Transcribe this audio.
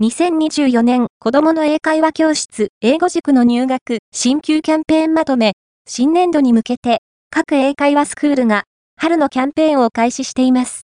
2024年子供の英会話教室英語塾の入学新旧キャンペーンまとめ新年度に向けて各英会話スクールが春のキャンペーンを開始しています。